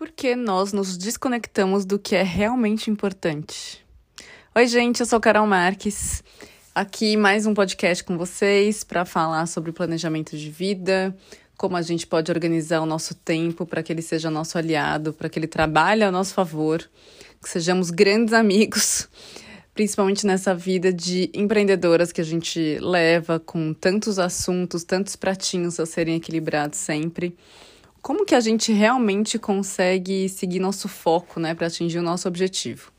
Porque nós nos desconectamos do que é realmente importante. Oi, gente, eu sou Carol Marques. Aqui mais um podcast com vocês para falar sobre planejamento de vida, como a gente pode organizar o nosso tempo para que ele seja nosso aliado, para que ele trabalhe a nosso favor, que sejamos grandes amigos, principalmente nessa vida de empreendedoras que a gente leva com tantos assuntos, tantos pratinhos a serem equilibrados sempre como que a gente realmente consegue seguir nosso foco, né, para atingir o nosso objetivo.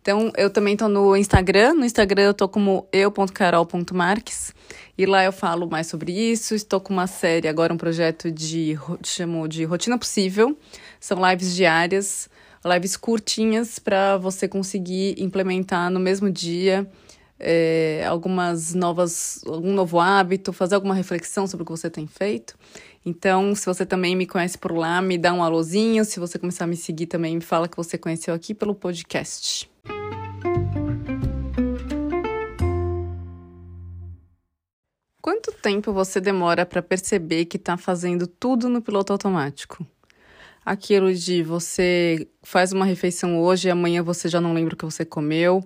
Então, eu também estou no Instagram. No Instagram eu estou como eu.carol.marques. E lá eu falo mais sobre isso. Estou com uma série, agora um projeto de chamo de Rotina Possível. São lives diárias, lives curtinhas para você conseguir implementar no mesmo dia é, algumas novas, algum novo hábito, fazer alguma reflexão sobre o que você tem feito. Então, se você também me conhece por lá, me dá um alôzinho. Se você começar a me seguir também, me fala que você conheceu aqui pelo podcast. Quanto tempo você demora para perceber que está fazendo tudo no piloto automático? Aquilo de você faz uma refeição hoje e amanhã você já não lembra o que você comeu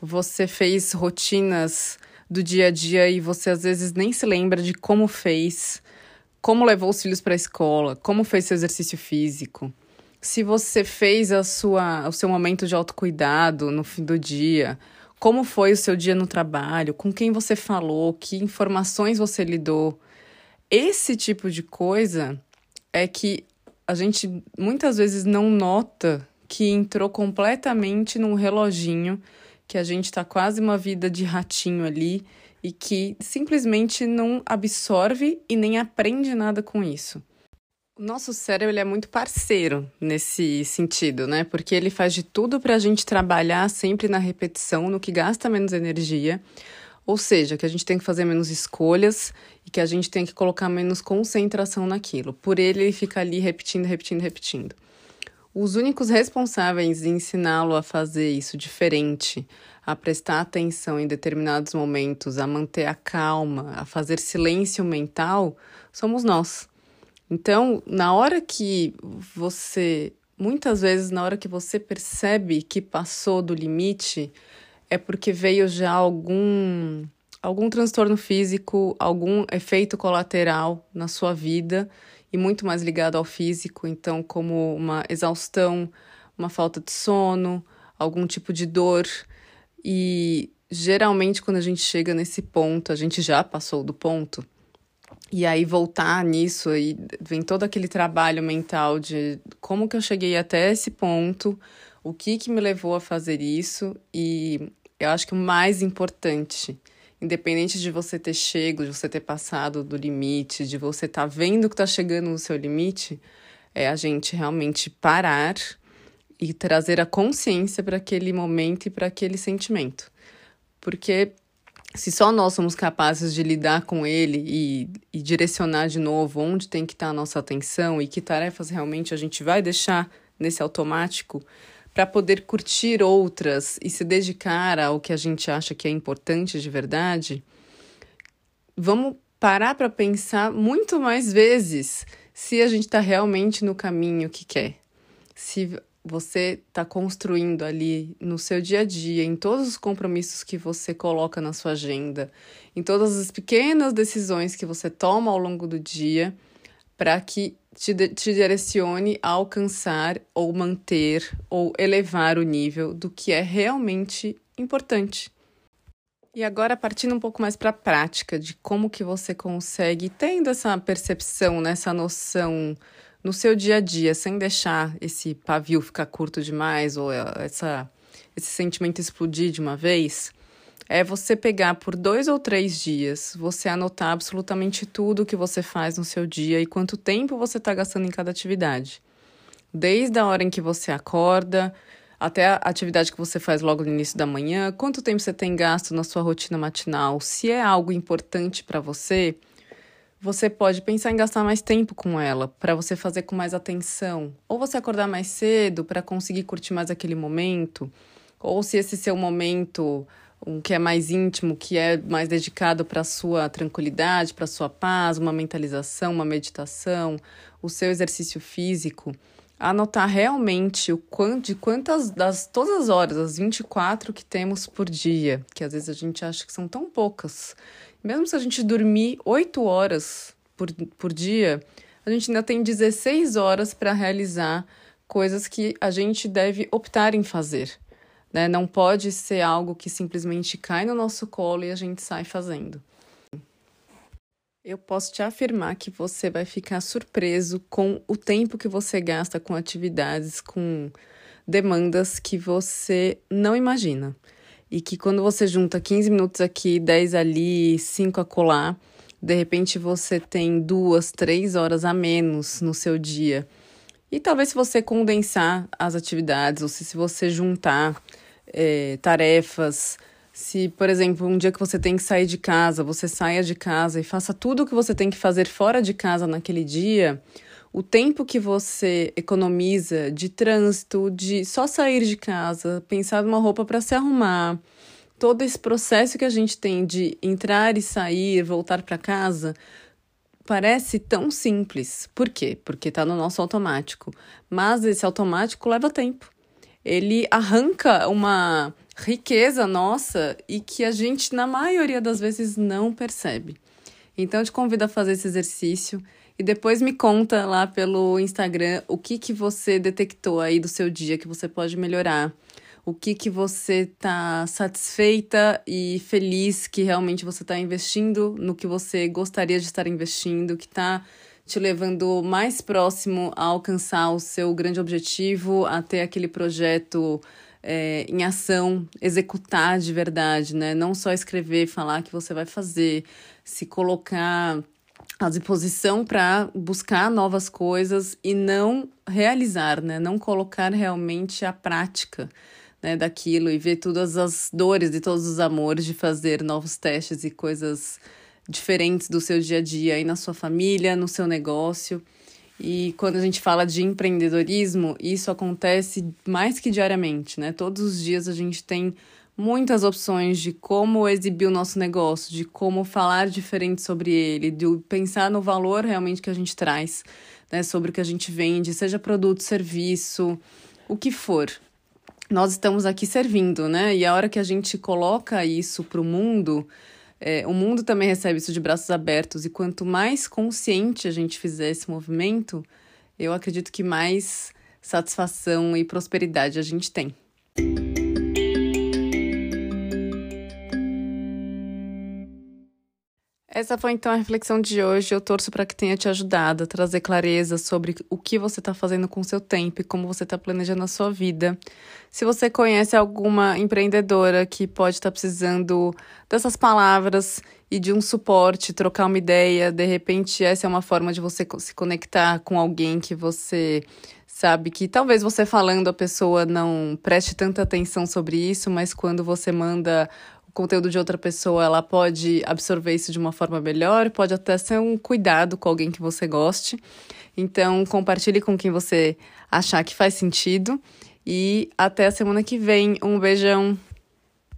você fez rotinas do dia a dia e você às vezes nem se lembra de como fez, como levou os filhos para a escola, como fez seu exercício físico. Se você fez a sua, o seu momento de autocuidado no fim do dia, como foi o seu dia no trabalho, com quem você falou, que informações você lidou. Esse tipo de coisa é que a gente muitas vezes não nota que entrou completamente num reloginho que a gente está quase uma vida de ratinho ali e que simplesmente não absorve e nem aprende nada com isso. O nosso cérebro é muito parceiro nesse sentido, né? Porque ele faz de tudo para a gente trabalhar sempre na repetição, no que gasta menos energia. Ou seja, que a gente tem que fazer menos escolhas e que a gente tem que colocar menos concentração naquilo. Por ele, ele fica ali repetindo, repetindo, repetindo. Os únicos responsáveis em ensiná-lo a fazer isso diferente, a prestar atenção em determinados momentos, a manter a calma, a fazer silêncio mental, somos nós. Então, na hora que você, muitas vezes, na hora que você percebe que passou do limite, é porque veio já algum algum transtorno físico, algum efeito colateral na sua vida e muito mais ligado ao físico, então, como uma exaustão, uma falta de sono, algum tipo de dor. E geralmente, quando a gente chega nesse ponto, a gente já passou do ponto. E aí voltar nisso, aí vem todo aquele trabalho mental de como que eu cheguei até esse ponto, o que que me levou a fazer isso e eu acho que o mais importante independente de você ter chego, de você ter passado do limite, de você estar tá vendo que está chegando no seu limite, é a gente realmente parar e trazer a consciência para aquele momento e para aquele sentimento. Porque se só nós somos capazes de lidar com ele e, e direcionar de novo onde tem que estar tá a nossa atenção e que tarefas realmente a gente vai deixar nesse automático, para poder curtir outras e se dedicar ao que a gente acha que é importante de verdade, vamos parar para pensar muito mais vezes se a gente está realmente no caminho que quer. Se você está construindo ali no seu dia a dia, em todos os compromissos que você coloca na sua agenda, em todas as pequenas decisões que você toma ao longo do dia, para que te, te direcione a alcançar ou manter ou elevar o nível do que é realmente importante. E agora partindo um pouco mais para a prática de como que você consegue tendo essa percepção, né, essa noção no seu dia a dia, sem deixar esse pavio ficar curto demais ou essa, esse sentimento explodir de uma vez, é você pegar por dois ou três dias, você anotar absolutamente tudo que você faz no seu dia e quanto tempo você está gastando em cada atividade. Desde a hora em que você acorda até a atividade que você faz logo no início da manhã, quanto tempo você tem gasto na sua rotina matinal, se é algo importante para você, você pode pensar em gastar mais tempo com ela, para você fazer com mais atenção, ou você acordar mais cedo para conseguir curtir mais aquele momento, ou se esse seu momento um que é mais íntimo, que é mais dedicado para a sua tranquilidade, para a sua paz, uma mentalização, uma meditação, o seu exercício físico, anotar realmente o quanto, de quantas das todas as horas, as 24 que temos por dia, que às vezes a gente acha que são tão poucas. Mesmo se a gente dormir 8 horas por, por dia, a gente ainda tem 16 horas para realizar coisas que a gente deve optar em fazer. Né? Não pode ser algo que simplesmente cai no nosso colo e a gente sai fazendo. Eu posso te afirmar que você vai ficar surpreso com o tempo que você gasta com atividades, com demandas que você não imagina. E que quando você junta 15 minutos aqui, 10 ali, 5 acolá, de repente você tem duas, três horas a menos no seu dia. E talvez se você condensar as atividades, ou se, se você juntar é, tarefas, se, por exemplo, um dia que você tem que sair de casa, você saia de casa e faça tudo o que você tem que fazer fora de casa naquele dia, o tempo que você economiza de trânsito, de só sair de casa, pensar numa roupa para se arrumar, todo esse processo que a gente tem de entrar e sair, voltar para casa, parece tão simples. Por quê? Porque está no nosso automático. Mas esse automático leva tempo. Ele arranca uma riqueza nossa e que a gente, na maioria das vezes, não percebe. Então, eu te convido a fazer esse exercício e depois me conta lá pelo Instagram o que, que você detectou aí do seu dia que você pode melhorar. O que, que você está satisfeita e feliz que realmente você está investindo no que você gostaria de estar investindo, que está te levando mais próximo a alcançar o seu grande objetivo, a ter aquele projeto é, em ação, executar de verdade, né? Não só escrever, falar que você vai fazer, se colocar à disposição para buscar novas coisas e não realizar, né? Não colocar realmente a prática né, daquilo e ver todas as dores e todos os amores de fazer novos testes e coisas diferentes do seu dia a dia aí na sua família, no seu negócio. E quando a gente fala de empreendedorismo, isso acontece mais que diariamente, né? Todos os dias a gente tem muitas opções de como exibir o nosso negócio, de como falar diferente sobre ele, de pensar no valor realmente que a gente traz, né? Sobre o que a gente vende, seja produto, serviço, o que for. Nós estamos aqui servindo, né? E a hora que a gente coloca isso para o mundo, é, o mundo também recebe isso de braços abertos, e quanto mais consciente a gente fizer esse movimento, eu acredito que mais satisfação e prosperidade a gente tem. Essa foi então a reflexão de hoje. Eu torço para que tenha te ajudado a trazer clareza sobre o que você está fazendo com o seu tempo e como você está planejando a sua vida. Se você conhece alguma empreendedora que pode estar tá precisando dessas palavras e de um suporte, trocar uma ideia, de repente essa é uma forma de você se conectar com alguém que você sabe que talvez você falando a pessoa não preste tanta atenção sobre isso, mas quando você manda conteúdo de outra pessoa, ela pode absorver isso de uma forma melhor, pode até ser um cuidado com alguém que você goste. Então, compartilhe com quem você achar que faz sentido. E até a semana que vem. Um beijão!